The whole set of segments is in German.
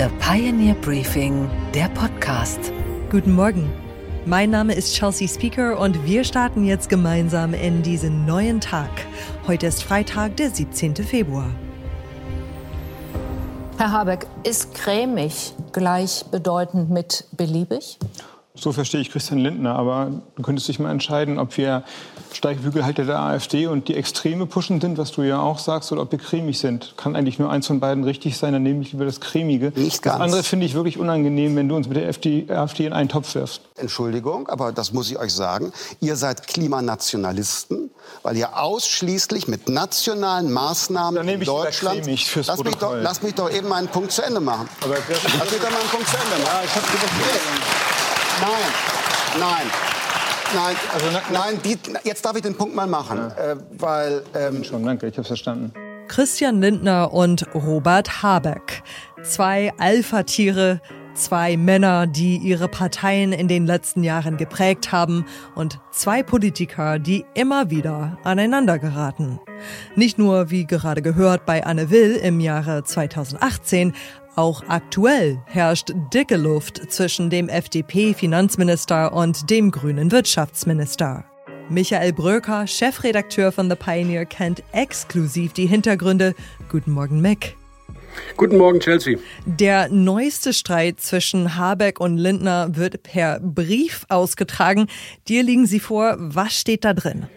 The Pioneer Briefing, der Podcast. Guten Morgen. Mein Name ist Chelsea Speaker und wir starten jetzt gemeinsam in diesen neuen Tag. Heute ist Freitag, der 17. Februar. Herr Habeck, ist cremig gleichbedeutend mit beliebig? So verstehe ich Christian Lindner. Aber du könntest dich mal entscheiden, ob wir Steigbügelhalter der AfD und die Extreme pushen sind, was du ja auch sagst, oder ob wir cremig sind. Kann eigentlich nur eins von beiden richtig sein, dann nehme ich lieber das Cremige. Nicht ganz. Das andere finde ich wirklich unangenehm, wenn du uns mit der AfD, in einen Topf wirfst. Entschuldigung, aber das muss ich euch sagen. Ihr seid Klimanationalisten, weil ihr ausschließlich mit nationalen Maßnahmen Dann nehme in ich lieber Deutschland... cremig fürs lass, mich doch, lass mich doch eben meinen Punkt zu Ende machen. Aber Lass mich doch mal einen Punkt zu Ende machen. Ja, ich hab's. Nein, nein. Nein, Also, nein die, jetzt darf ich den Punkt mal machen, äh, weil ähm, Schon, danke, ich habe verstanden. Christian Lindner und Robert Habeck. Zwei Alpha-Tiere, zwei Männer, die ihre Parteien in den letzten Jahren geprägt haben und zwei Politiker, die immer wieder aneinander geraten. Nicht nur, wie gerade gehört, bei Anne Will im Jahre 2018, auch aktuell herrscht dicke Luft zwischen dem FDP-Finanzminister und dem grünen Wirtschaftsminister. Michael Bröker, Chefredakteur von The Pioneer, kennt exklusiv die Hintergründe. Guten Morgen, Mick. Guten Morgen, Chelsea. Der neueste Streit zwischen Habeck und Lindner wird per Brief ausgetragen. Dir liegen sie vor. Was steht da drin?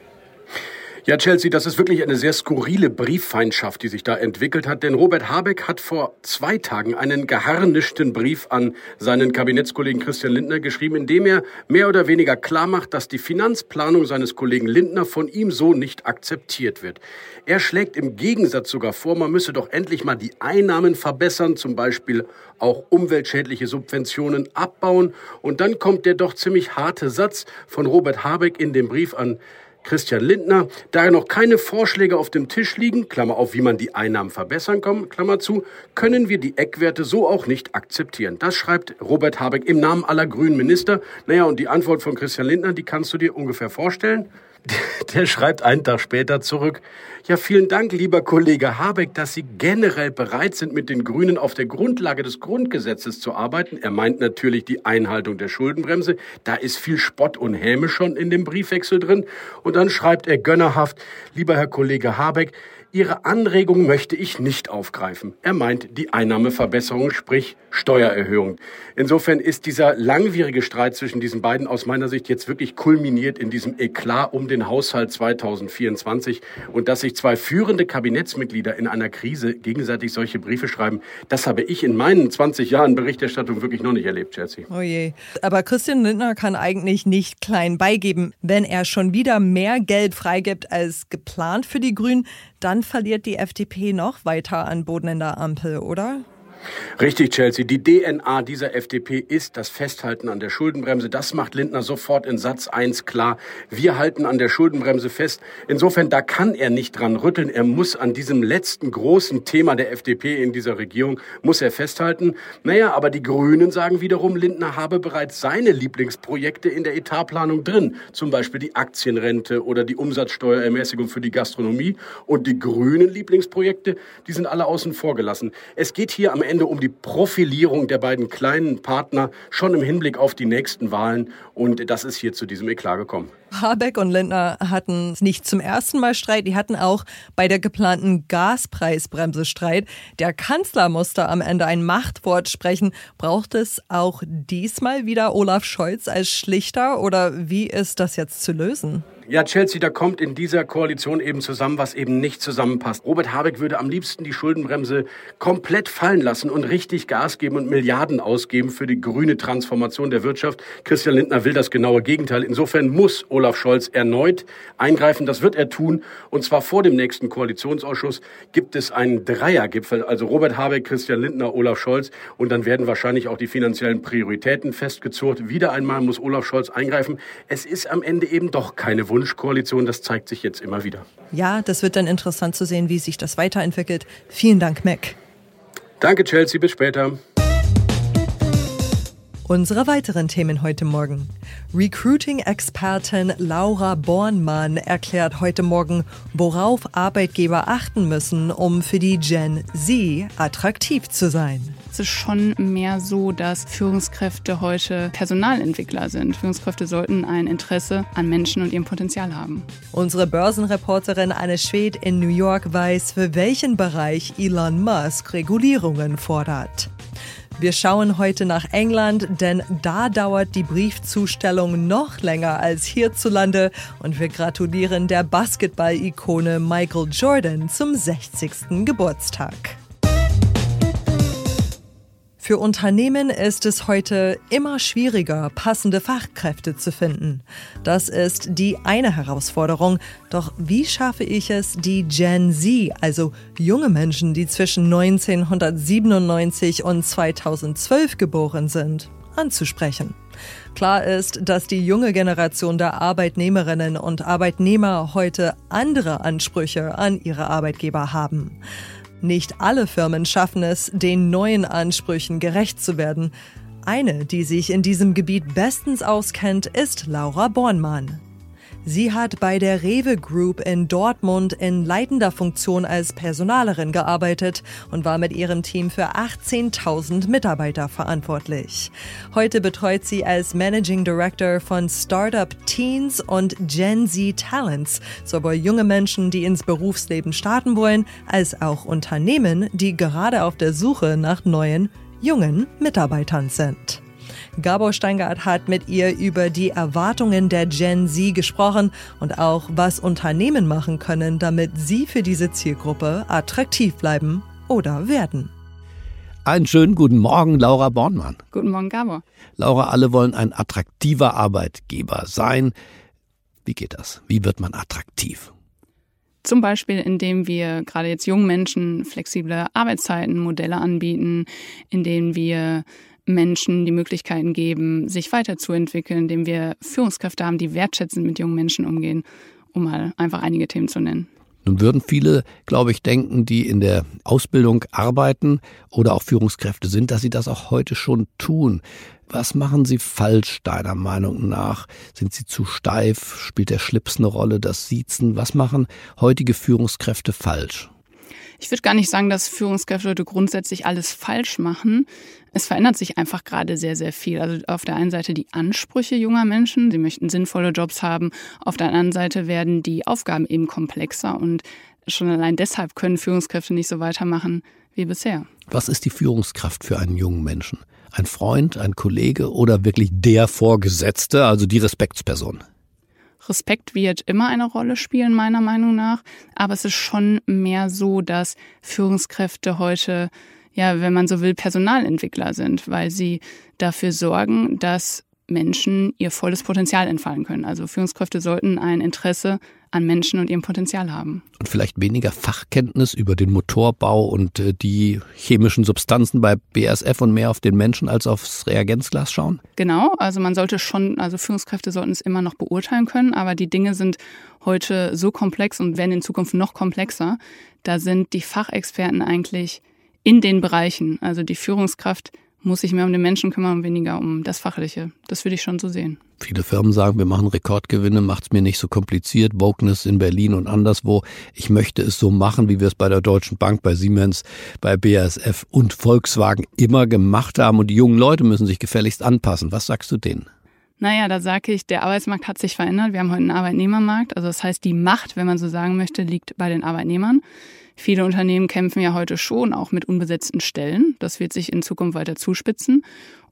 Ja, Chelsea, das ist wirklich eine sehr skurrile Brieffeindschaft, die sich da entwickelt hat. Denn Robert Habeck hat vor zwei Tagen einen geharnischten Brief an seinen Kabinettskollegen Christian Lindner geschrieben, in dem er mehr oder weniger klar macht, dass die Finanzplanung seines Kollegen Lindner von ihm so nicht akzeptiert wird. Er schlägt im Gegensatz sogar vor, man müsse doch endlich mal die Einnahmen verbessern, zum Beispiel auch umweltschädliche Subventionen abbauen. Und dann kommt der doch ziemlich harte Satz von Robert Habeck in dem Brief an Christian Lindner, da noch keine Vorschläge auf dem Tisch liegen, Klammer auf, wie man die Einnahmen verbessern kann, Klammer zu, können wir die Eckwerte so auch nicht akzeptieren. Das schreibt Robert Habeck im Namen aller grünen Minister. Naja, und die Antwort von Christian Lindner, die kannst du dir ungefähr vorstellen. Der schreibt einen Tag später zurück. Ja, vielen Dank, lieber Kollege Habeck, dass Sie generell bereit sind, mit den Grünen auf der Grundlage des Grundgesetzes zu arbeiten. Er meint natürlich die Einhaltung der Schuldenbremse. Da ist viel Spott und Häme schon in dem Briefwechsel drin. Und dann schreibt er gönnerhaft, lieber Herr Kollege Habeck, Ihre Anregung möchte ich nicht aufgreifen. Er meint die Einnahmeverbesserung, sprich Steuererhöhung. Insofern ist dieser langwierige Streit zwischen diesen beiden aus meiner Sicht jetzt wirklich kulminiert in diesem Eklat um den Haushalt 2024. Und dass sich zwei führende Kabinettsmitglieder in einer Krise gegenseitig solche Briefe schreiben, das habe ich in meinen 20 Jahren Berichterstattung wirklich noch nicht erlebt, Chelsea. Oh je. Aber Christian Lindner kann eigentlich nicht klein beigeben. Wenn er schon wieder mehr Geld freigibt als geplant für die Grünen, dann verliert die FDP noch weiter an Boden in der Ampel, oder? Richtig, Chelsea. Die DNA dieser FDP ist das Festhalten an der Schuldenbremse. Das macht Lindner sofort in Satz 1 klar. Wir halten an der Schuldenbremse fest. Insofern, da kann er nicht dran rütteln. Er muss an diesem letzten großen Thema der FDP in dieser Regierung, muss er festhalten. Naja, aber die Grünen sagen wiederum, Lindner habe bereits seine Lieblingsprojekte in der Etatplanung drin. Zum Beispiel die Aktienrente oder die Umsatzsteuerermäßigung für die Gastronomie. Und die grünen Lieblingsprojekte, die sind alle außen vor gelassen. Es geht hier am Ende um die Profilierung der beiden kleinen Partner schon im Hinblick auf die nächsten Wahlen. Und das ist hier zu diesem Eklat gekommen. Habeck und Lindner hatten nicht zum ersten Mal Streit, die hatten auch bei der geplanten Gaspreisbremse Streit. Der Kanzler musste am Ende ein Machtwort sprechen. Braucht es auch diesmal wieder Olaf Scholz als Schlichter oder wie ist das jetzt zu lösen? Ja, Chelsea, da kommt in dieser Koalition eben zusammen, was eben nicht zusammenpasst. Robert Habeck würde am liebsten die Schuldenbremse komplett fallen lassen und richtig Gas geben und Milliarden ausgeben für die grüne Transformation der Wirtschaft. Christian Lindner will das genaue Gegenteil. Insofern muss Olaf Scholz erneut eingreifen. Das wird er tun. Und zwar vor dem nächsten Koalitionsausschuss gibt es einen Dreiergipfel. Also Robert Habeck, Christian Lindner, Olaf Scholz. Und dann werden wahrscheinlich auch die finanziellen Prioritäten festgezurrt. Wieder einmal muss Olaf Scholz eingreifen. Es ist am Ende eben doch keine Wunschkoalition. Das zeigt sich jetzt immer wieder. Ja, das wird dann interessant zu sehen, wie sich das weiterentwickelt. Vielen Dank, Mac. Danke, Chelsea. Bis später. Unsere weiteren Themen heute Morgen. Recruiting-Expertin Laura Bornmann erklärt heute Morgen, worauf Arbeitgeber achten müssen, um für die Gen Z attraktiv zu sein. Es ist schon mehr so, dass Führungskräfte heute Personalentwickler sind. Führungskräfte sollten ein Interesse an Menschen und ihrem Potenzial haben. Unsere Börsenreporterin Anne Schwed in New York weiß, für welchen Bereich Elon Musk Regulierungen fordert. Wir schauen heute nach England, denn da dauert die Briefzustellung noch länger als hierzulande und wir gratulieren der Basketball-Ikone Michael Jordan zum 60. Geburtstag. Für Unternehmen ist es heute immer schwieriger, passende Fachkräfte zu finden. Das ist die eine Herausforderung. Doch wie schaffe ich es, die Gen Z, also junge Menschen, die zwischen 1997 und 2012 geboren sind, anzusprechen? Klar ist, dass die junge Generation der Arbeitnehmerinnen und Arbeitnehmer heute andere Ansprüche an ihre Arbeitgeber haben. Nicht alle Firmen schaffen es, den neuen Ansprüchen gerecht zu werden. Eine, die sich in diesem Gebiet bestens auskennt, ist Laura Bornmann. Sie hat bei der Rewe Group in Dortmund in leitender Funktion als Personalerin gearbeitet und war mit ihrem Team für 18.000 Mitarbeiter verantwortlich. Heute betreut sie als Managing Director von Startup Teens und Gen Z Talents sowohl junge Menschen, die ins Berufsleben starten wollen, als auch Unternehmen, die gerade auf der Suche nach neuen, jungen Mitarbeitern sind. Gabor Steingart hat mit ihr über die Erwartungen der Gen Z gesprochen und auch, was Unternehmen machen können, damit sie für diese Zielgruppe attraktiv bleiben oder werden. Einen schönen guten Morgen, Laura Bornmann. Guten Morgen, Gabor. Laura, alle wollen ein attraktiver Arbeitgeber sein. Wie geht das? Wie wird man attraktiv? Zum Beispiel, indem wir gerade jetzt jungen Menschen flexible Arbeitszeiten, Modelle anbieten, indem wir Menschen die Möglichkeiten geben, sich weiterzuentwickeln, indem wir Führungskräfte haben, die wertschätzend mit jungen Menschen umgehen, um mal einfach einige Themen zu nennen. Nun würden viele, glaube ich, denken, die in der Ausbildung arbeiten oder auch Führungskräfte sind, dass sie das auch heute schon tun. Was machen sie falsch, deiner Meinung nach? Sind sie zu steif? Spielt der Schlips eine Rolle, das Siezen? Was machen heutige Führungskräfte falsch? Ich würde gar nicht sagen, dass Führungskräfte grundsätzlich alles falsch machen. Es verändert sich einfach gerade sehr, sehr viel. Also auf der einen Seite die Ansprüche junger Menschen, sie möchten sinnvolle Jobs haben. Auf der anderen Seite werden die Aufgaben eben komplexer und schon allein deshalb können Führungskräfte nicht so weitermachen wie bisher. Was ist die Führungskraft für einen jungen Menschen? Ein Freund, ein Kollege oder wirklich der Vorgesetzte, also die Respektsperson? Respekt wird immer eine Rolle spielen, meiner Meinung nach. Aber es ist schon mehr so, dass Führungskräfte heute, ja, wenn man so will, Personalentwickler sind, weil sie dafür sorgen, dass Menschen ihr volles Potenzial entfallen können. Also Führungskräfte sollten ein Interesse an Menschen und ihrem Potenzial haben. Und vielleicht weniger Fachkenntnis über den Motorbau und äh, die chemischen Substanzen bei BASF und mehr auf den Menschen als aufs Reagenzglas schauen? Genau, also man sollte schon, also Führungskräfte sollten es immer noch beurteilen können, aber die Dinge sind heute so komplex und werden in Zukunft noch komplexer. Da sind die Fachexperten eigentlich in den Bereichen, also die Führungskraft muss sich mehr um den Menschen kümmern und weniger um das Fachliche. Das würde ich schon so sehen. Viele Firmen sagen, wir machen Rekordgewinne, macht es mir nicht so kompliziert. Wokeness in Berlin und anderswo. Ich möchte es so machen, wie wir es bei der Deutschen Bank, bei Siemens, bei BASF und Volkswagen immer gemacht haben. Und die jungen Leute müssen sich gefälligst anpassen. Was sagst du denen? Naja, da sage ich, der Arbeitsmarkt hat sich verändert. Wir haben heute einen Arbeitnehmermarkt. Also das heißt, die Macht, wenn man so sagen möchte, liegt bei den Arbeitnehmern. Viele Unternehmen kämpfen ja heute schon auch mit unbesetzten Stellen. Das wird sich in Zukunft weiter zuspitzen.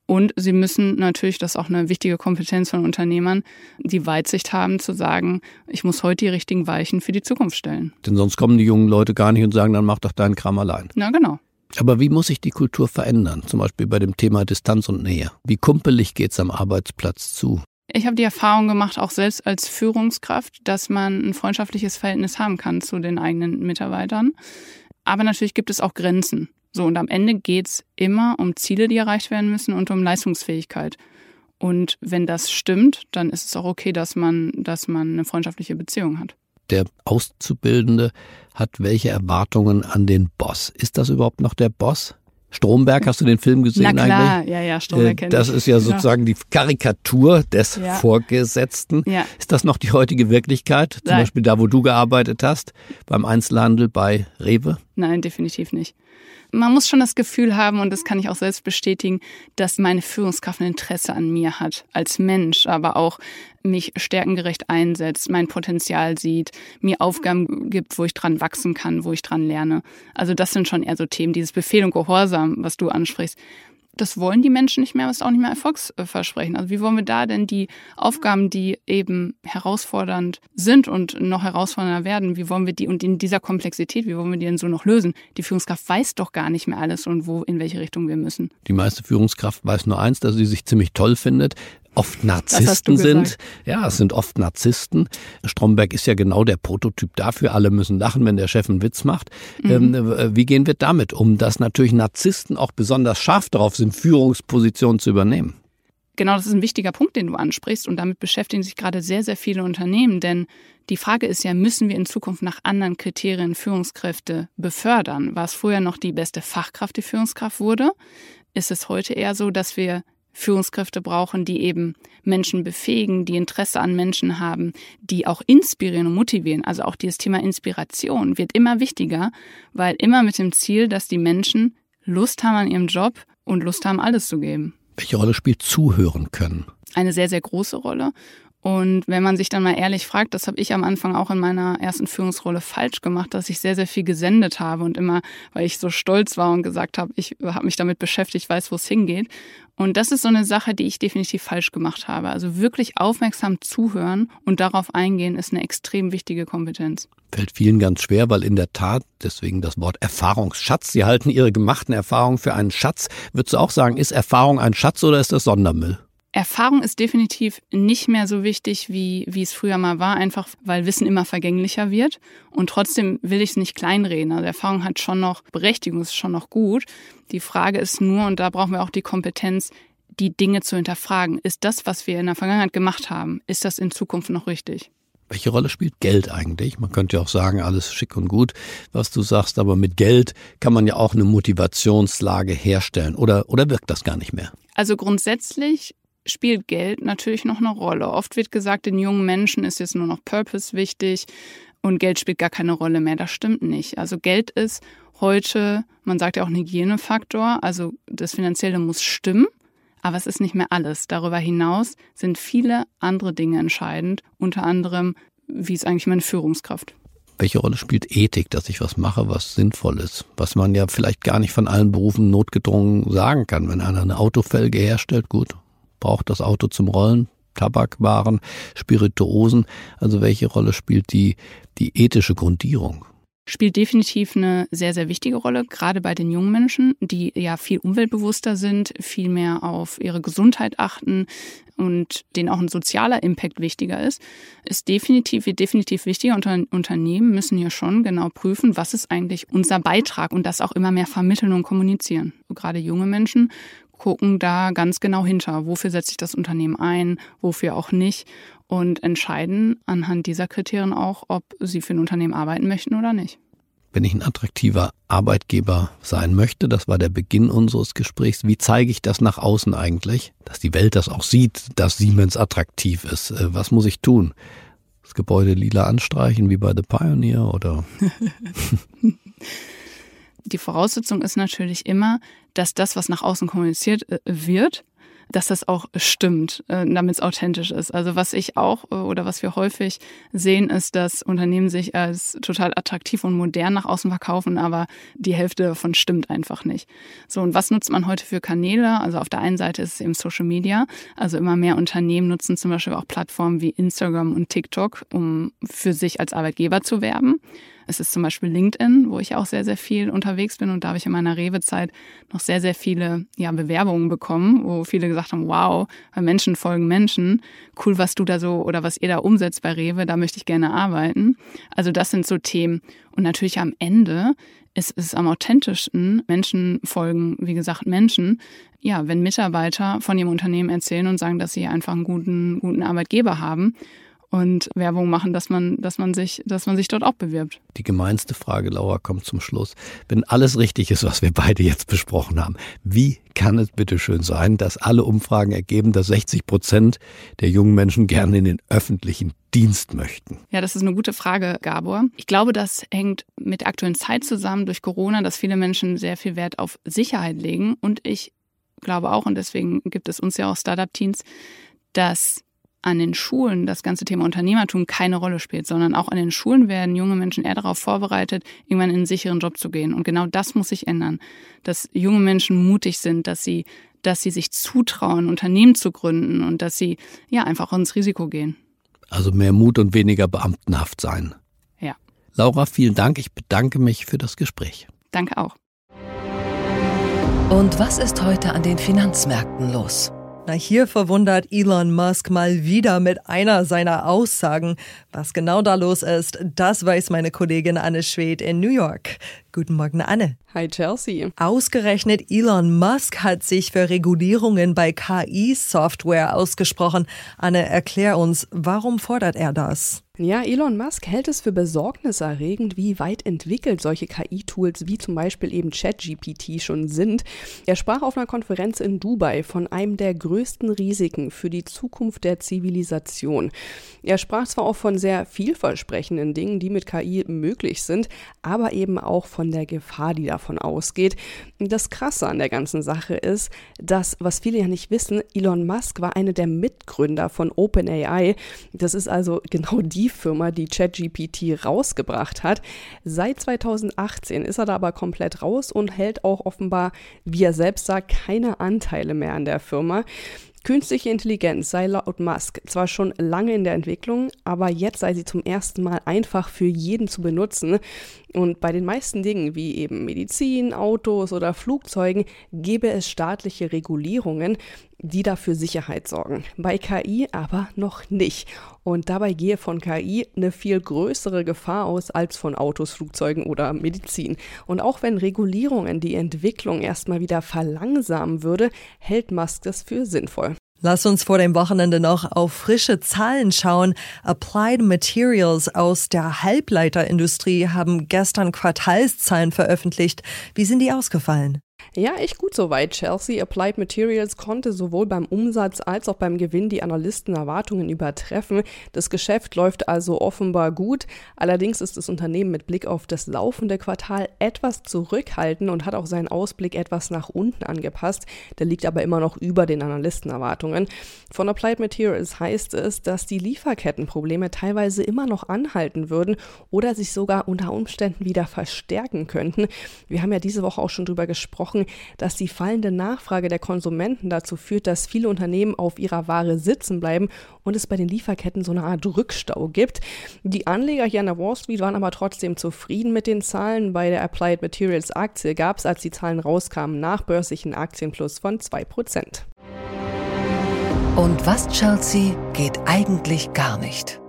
Und sie müssen natürlich, das ist auch eine wichtige Kompetenz von Unternehmern, die Weitsicht haben zu sagen, ich muss heute die richtigen Weichen für die Zukunft stellen. Denn sonst kommen die jungen Leute gar nicht und sagen, dann mach doch deinen Kram allein. Na genau. Aber wie muss sich die Kultur verändern? Zum Beispiel bei dem Thema Distanz und Nähe. Wie kumpelig geht's am Arbeitsplatz zu? Ich habe die Erfahrung gemacht, auch selbst als Führungskraft, dass man ein freundschaftliches Verhältnis haben kann zu den eigenen Mitarbeitern. Aber natürlich gibt es auch Grenzen. So, und am Ende geht's immer um Ziele, die erreicht werden müssen und um Leistungsfähigkeit. Und wenn das stimmt, dann ist es auch okay, dass man, dass man eine freundschaftliche Beziehung hat. Der Auszubildende hat welche Erwartungen an den Boss? Ist das überhaupt noch der Boss? Stromberg, hast du den Film gesehen Na klar, eigentlich? ja, ja, Stromberg äh, Das ist ja sozusagen die Karikatur des Ja. Vorgesetzten. Ja. Ist das noch die heutige Wirklichkeit? Zum Nein. Beispiel da, wo du gearbeitet hast, beim Einzelhandel bei Rewe? Nein, definitiv nicht. man muss schon das Gefühl haben, und das kann ich auch selbst bestätigen, dass meine Führungskraft ein Interesse an mir hat, als Mensch, aber auch mich stärkengerecht einsetzt, mein Potenzial sieht, mir Aufgaben gibt, wo ich dran wachsen kann, wo ich dran lerne. Also das sind schon eher so Themen, dieses Befehl und Gehorsam, was du ansprichst das wollen die Menschen nicht mehr, was auch nicht mehr Erfolgsversprechen. Also wie wollen wir da denn die Aufgaben, die eben herausfordernd sind und noch herausfordernder werden, wie wollen wir die und in dieser Komplexität, wie wollen wir die denn so noch lösen? Die Führungskraft weiß doch gar nicht mehr alles und wo, in welche Richtung wir müssen. Die meiste Führungskraft weiß nur eins, dass sie sich ziemlich toll findet, oft Narzissten sind. Ja, es sind oft Narzissten. Stromberg ist ja genau der Prototyp dafür. Alle müssen lachen, wenn der Chef einen Witz macht. Mhm. Ähm, äh, wie gehen wir damit um, dass natürlich Narzissten auch besonders scharf darauf sind, Führungspositionen zu übernehmen? Genau, das ist ein wichtiger Punkt, den du ansprichst. Und damit beschäftigen sich gerade sehr, sehr viele Unternehmen. Denn die Frage ist ja, müssen wir in Zukunft nach anderen Kriterien Führungskräfte befördern? War es früher noch die beste Fachkraft, die Führungskraft wurde? Ist es heute eher so, dass wir Führungskräfte brauchen, die eben Menschen befähigen, die Interesse an Menschen haben, die auch inspirieren und motivieren. Also auch dieses Thema Inspiration wird immer wichtiger, weil immer mit dem Ziel, dass die Menschen Lust haben an ihrem Job und Lust haben, alles zu geben. Welche Rolle spielt Zuhören können? Eine sehr, sehr große Rolle. Und wenn man sich dann mal ehrlich fragt, das habe ich am Anfang auch in meiner ersten Führungsrolle falsch gemacht, dass ich sehr, sehr viel gesendet habe und immer, weil ich so stolz war und gesagt habe, ich habe mich damit beschäftigt, weiß, wo es hingeht. Und das ist so eine Sache, die ich definitiv falsch gemacht habe. Also wirklich aufmerksam zuhören und darauf eingehen, ist eine extrem wichtige Kompetenz. Fällt vielen ganz schwer, weil in der Tat, deswegen das Wort Erfahrungsschatz, Sie halten Ihre gemachten Erfahrungen für einen Schatz. Würdest du auch sagen, ist Erfahrung ein Schatz oder ist das Sondermüll? Erfahrung ist definitiv nicht mehr so wichtig, wie, wie es früher mal war, einfach weil Wissen immer vergänglicher wird. Und trotzdem will ich es nicht kleinreden. Also Erfahrung hat schon noch Berechtigung, ist schon noch gut. Die Frage ist nur, und da brauchen wir auch die Kompetenz, die Dinge zu hinterfragen. Ist das, was wir in der Vergangenheit gemacht haben, ist das in Zukunft noch richtig? Welche Rolle spielt Geld eigentlich? Man könnte ja auch sagen, alles schick und gut, was du sagst, aber mit Geld kann man ja auch eine Motivationslage herstellen. Oder, oder wirkt das gar nicht mehr? Also grundsätzlich spielt Geld natürlich noch eine Rolle. Oft wird gesagt, den jungen Menschen ist jetzt nur noch Purpose wichtig und Geld spielt gar keine Rolle mehr. Das stimmt nicht. Also Geld ist heute, man sagt ja auch ein Hygienefaktor, also das Finanzielle muss stimmen, aber es ist nicht mehr alles. Darüber hinaus sind viele andere Dinge entscheidend, unter anderem, wie ist eigentlich meine Führungskraft. Welche Rolle spielt Ethik, dass ich was mache, was sinnvoll ist? Was man ja vielleicht gar nicht von allen Berufen notgedrungen sagen kann. Wenn einer eine Autofelge herstellt, gut, braucht das Auto zum Rollen, Tabakwaren, Spirituosen. Also welche Rolle spielt die, die ethische Grundierung? Spielt definitiv eine sehr, sehr wichtige Rolle, gerade bei den jungen Menschen, die ja viel umweltbewusster sind, viel mehr auf ihre Gesundheit achten und denen auch ein sozialer Impact wichtiger ist, ist definitiv, definitiv wichtiger. Unter, Unternehmen müssen hier schon genau prüfen, was ist eigentlich unser Beitrag und das auch immer mehr vermitteln und kommunizieren. gerade junge Menschen gucken da ganz genau hinter, wofür setze ich das Unternehmen ein, wofür auch nicht und entscheiden anhand dieser Kriterien auch, ob sie für ein Unternehmen arbeiten möchten oder nicht. Wenn ich ein attraktiver Arbeitgeber sein möchte, das war der Beginn unseres Gesprächs, wie zeige ich das nach außen eigentlich, dass die Welt das auch sieht, dass Siemens attraktiv ist? Äh, was muss ich tun? Das Gebäude lila anstreichen wie bei The Pioneer oder? Die Voraussetzung ist natürlich immer, dass das, was nach außen kommuniziert äh, wird, dass das auch stimmt, äh, damit es authentisch ist. Also was ich auch äh, oder was wir häufig sehen, ist, dass Unternehmen sich als total attraktiv und modern nach außen verkaufen, aber die Hälfte davon stimmt einfach nicht. So, und was nutzt man heute für Kanäle? Also auf der einen Seite ist es eben Social Media. Also immer mehr Unternehmen nutzen zum Beispiel auch Plattformen wie Instagram und TikTok, um für sich als Arbeitgeber zu werben. Es ist zum Beispiel LinkedIn, wo ich auch sehr, sehr viel unterwegs bin und da habe ich in meiner Rewe-Zeit noch sehr, sehr viele ja, Bewerbungen bekommen, wo viele gesagt haben, wow, weil Menschen folgen Menschen, cool, was du da so oder was ihr da umsetzt bei Rewe, da möchte ich gerne arbeiten. Also das sind so Themen. Und natürlich am Ende ist es am authentischsten, Menschen folgen, wie gesagt, Menschen. Ja, wenn Mitarbeiter von ihrem Unternehmen erzählen und sagen, dass sie einfach einen guten, guten Arbeitgeber haben und Werbung machen, dass man, dass man sich, dass man sich dort auch bewirbt. Die gemeinste Frage, Laura, kommt zum Schluss. Wenn alles richtig ist, was wir beide jetzt besprochen haben, wie kann es bitte schön sein, dass alle Umfragen ergeben, dass 60 Prozent der jungen Menschen gerne in den öffentlichen Dienst möchten? Ja, das ist eine gute Frage, Gabor. Ich glaube, das hängt mit der aktuellen Zeit zusammen durch Corona, dass viele Menschen sehr viel Wert auf Sicherheit legen. Und ich glaube auch, und deswegen gibt es uns ja auch Startup-Teams, dass an den Schulen das ganze Thema Unternehmertum keine Rolle spielt, sondern auch an den Schulen werden junge Menschen eher darauf vorbereitet, irgendwann in einen sicheren Job zu gehen. Und genau das muss sich ändern, dass junge Menschen mutig sind, dass sie, dass sie sich zutrauen, Unternehmen zu gründen und dass sie ja einfach ins Risiko gehen. Also mehr Mut und weniger Beamtenhaft sein. Ja. Laura, vielen Dank. Ich bedanke mich für das Gespräch. Danke auch. Und was ist heute an den Finanzmärkten los? Na, hier verwundert Elon Musk mal wieder mit einer seiner Aussagen. Was genau da los ist, das weiß meine Kollegin Anne Schwed in New York. Guten Morgen, Anne. Hi, Chelsea. Ausgerechnet Elon Musk hat sich für Regulierungen bei KI-Software ausgesprochen. Anne, erklär uns, warum fordert er das? Ja, Elon Musk hält es für besorgniserregend, wie weit entwickelt solche KI-Tools wie zum Beispiel eben ChatGPT schon sind. Er sprach auf einer Konferenz in Dubai von einem der größten Risiken für die Zukunft der Zivilisation. Er sprach zwar auch von sehr vielversprechenden Dingen, die mit KI möglich sind, aber eben auch von der Gefahr, die davon ausgeht. Das Krasse an der ganzen Sache ist, dass, was viele ja nicht wissen, Elon Musk war einer der Mitgründer von OpenAI. Das ist also genau die Firma, die ChatGPT rausgebracht hat. Seit 2018 ist er da aber komplett raus und hält auch offenbar, wie er selbst sagt, keine Anteile mehr an der Firma. Künstliche Intelligenz sei laut Musk zwar schon lange in der Entwicklung, aber jetzt sei sie zum ersten Mal einfach für jeden zu benutzen. Und bei den meisten Dingen wie eben Medizin, Autos oder Flugzeugen gäbe es staatliche Regulierungen, die dafür Sicherheit sorgen. Bei KI aber noch nicht. Und dabei gehe von KI eine viel größere Gefahr aus als von Autos, Flugzeugen oder Medizin. Und auch wenn Regulierungen die Entwicklung erstmal wieder verlangsamen würde, hält Musk das für sinnvoll. Lass uns vor dem Wochenende noch auf frische Zahlen schauen. Applied Materials aus der Halbleiterindustrie haben gestern Quartalszahlen veröffentlicht. Wie sind die ausgefallen? Ja, echt gut soweit. Chelsea Applied Materials konnte sowohl beim Umsatz als auch beim Gewinn die Analystenerwartungen übertreffen. Das Geschäft läuft also offenbar gut. Allerdings ist das Unternehmen mit Blick auf das laufende Quartal etwas zurückhaltend und hat auch seinen Ausblick etwas nach unten angepasst. Der liegt aber immer noch über den Analystenerwartungen. Von Applied Materials heißt es, dass die Lieferkettenprobleme teilweise immer noch anhalten würden oder sich sogar unter Umständen wieder verstärken könnten. Wir haben ja diese Woche auch schon drüber gesprochen, dass die fallende Nachfrage der Konsumenten dazu führt, dass viele Unternehmen auf ihrer Ware sitzen bleiben und es bei den Lieferketten so eine Art Rückstau gibt. Die Anleger hier an der Wall Street waren aber trotzdem zufrieden mit den Zahlen. Bei der Applied Materials Aktie gab es, als die Zahlen rauskamen, nachbörslichen Aktienplus von 2%. Und was, Chelsea, geht eigentlich gar nicht?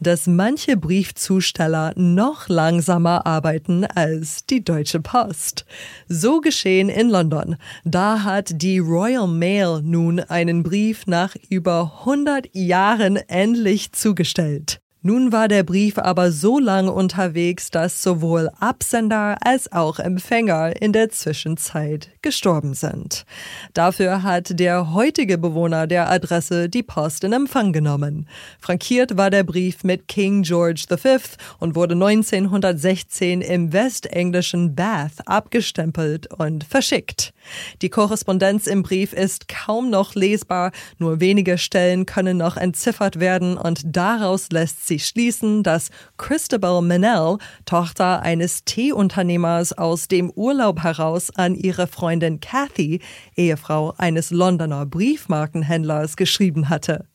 Dass manche Briefzusteller noch langsamer arbeiten als die Deutsche Post. So geschehen in London. Da hat die Royal Mail nun einen Brief nach über 100 Jahren endlich zugestellt. Nun war der Brief aber so lang unterwegs, dass sowohl Absender als auch Empfänger in der Zwischenzeit gestorben sind. Dafür hat der heutige Bewohner der Adresse die Post in Empfang genommen. Frankiert war der Brief mit King George V und wurde 1916 im westenglischen Bath abgestempelt und verschickt. Die Korrespondenz im Brief ist kaum noch lesbar, nur wenige Stellen können noch entziffert werden und daraus lässt sich schließen, dass Christabel Mennell, Tochter eines Teeunternehmers aus dem Urlaub heraus an ihre Freundin Kathy, Ehefrau eines Londoner Briefmarkenhändlers, geschrieben hatte.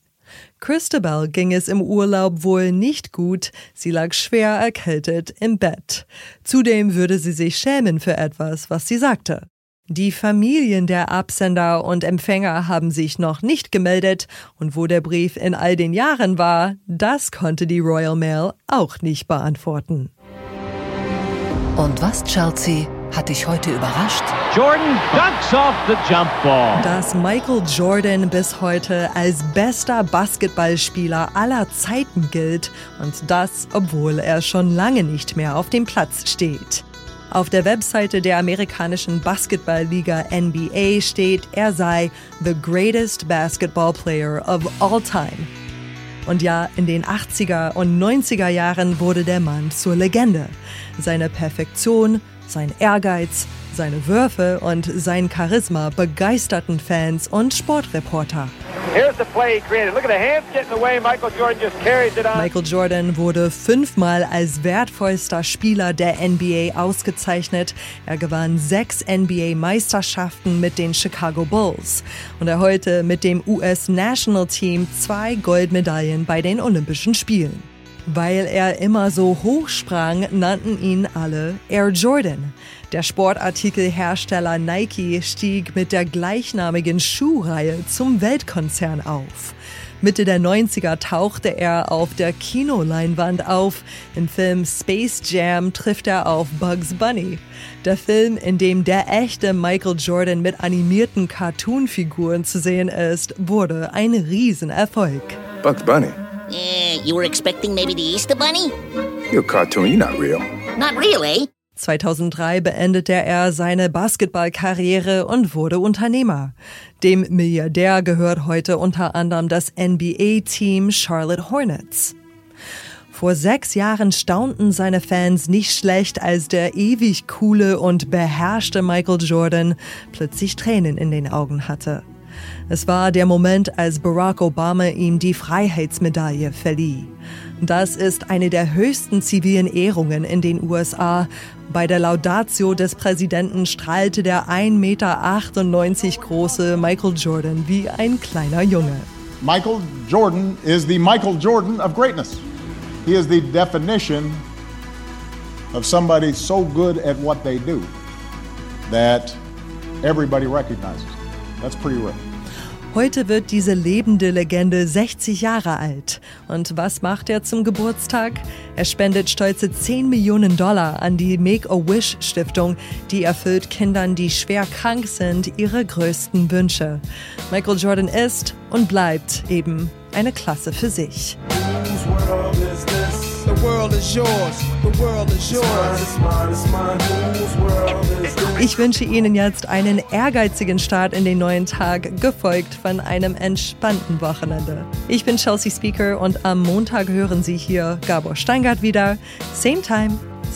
Christabel ging es im Urlaub wohl nicht gut, sie lag schwer erkältet im Bett. Zudem würde sie sich schämen für etwas, was sie sagte. Die Familien der Absender und Empfänger haben sich noch nicht gemeldet und wo der Brief in all den Jahren war, das konnte die Royal Mail auch nicht beantworten. Und was, Chelsea, hat dich heute überrascht? Jordan dunks off the jump ball. Dass Michael Jordan bis heute als bester Basketballspieler aller Zeiten gilt und das, obwohl er schon lange nicht mehr auf dem Platz steht. Auf der Webseite der amerikanischen Basketballliga NBA steht, er sei the greatest basketball player of all time. Und ja, in den 80er und 90er Jahren wurde der Mann zur Legende. Seine Perfektion, sein Ehrgeiz, seine Würfe und sein Charisma begeisterten Fans und Sportreporter. Michael Jordan wurde fünfmal als wertvollster Spieler der NBA ausgezeichnet. Er gewann sechs NBA-Meisterschaften mit den Chicago Bulls und er heute mit dem US National Team zwei Goldmedaillen bei den Olympischen Spielen. Weil er immer so hoch sprang, nannten ihn alle Air Jordan. Der Sportartikelhersteller Nike stieg mit der gleichnamigen Schuhreihe zum Weltkonzern auf. Mitte der 90er tauchte er auf der Kinoleinwand auf. Im Film Space Jam trifft er auf Bugs Bunny. Der Film, in dem der echte Michael Jordan mit animierten Cartoonfiguren zu sehen ist, wurde ein Riesenerfolg. Bugs Bunny? Uh, you were expecting maybe the Easter Bunny? You're a cartoon, you're not real. Not really. 2003 beendete er seine Basketballkarriere und wurde Unternehmer. Dem Milliardär gehört heute unter anderem das NBA-Team Charlotte Hornets. Vor sechs Jahren staunten seine Fans nicht schlecht, als der ewig coole und beherrschte Michael Jordan plötzlich Tränen in den Augen hatte. Es war der Moment, als Barack Obama ihm die Freiheitsmedaille verlieh. Das ist eine der höchsten zivilen Ehrungen in den USA. Bei der Laudatio des Präsidenten strahlte der 1,98 Meter große Michael Jordan wie ein kleiner Junge. Michael Jordan is the Michael Jordan of greatness. He is the definition of somebody so good at what they do that everybody recognizes. That's pretty rare. Heute wird diese lebende Legende 60 Jahre alt. Und was macht er zum Geburtstag? Er spendet stolze 10 Millionen Dollar an die Make-A-Wish Stiftung, die erfüllt Kindern, die schwer krank sind, ihre größten Wünsche. Michael Jordan ist und bleibt eben eine Klasse für sich. Ich wünsche Ihnen jetzt einen ehrgeizigen Start in den neuen Tag, gefolgt von einem entspannten Wochenende. Ich bin Chelsea Speaker und am Montag hören Sie hier Gabor Steingart wieder. Same time,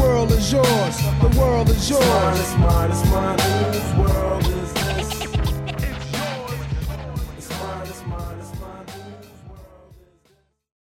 The world is yours. The world is yours. Mine, it's mine, it's mine. World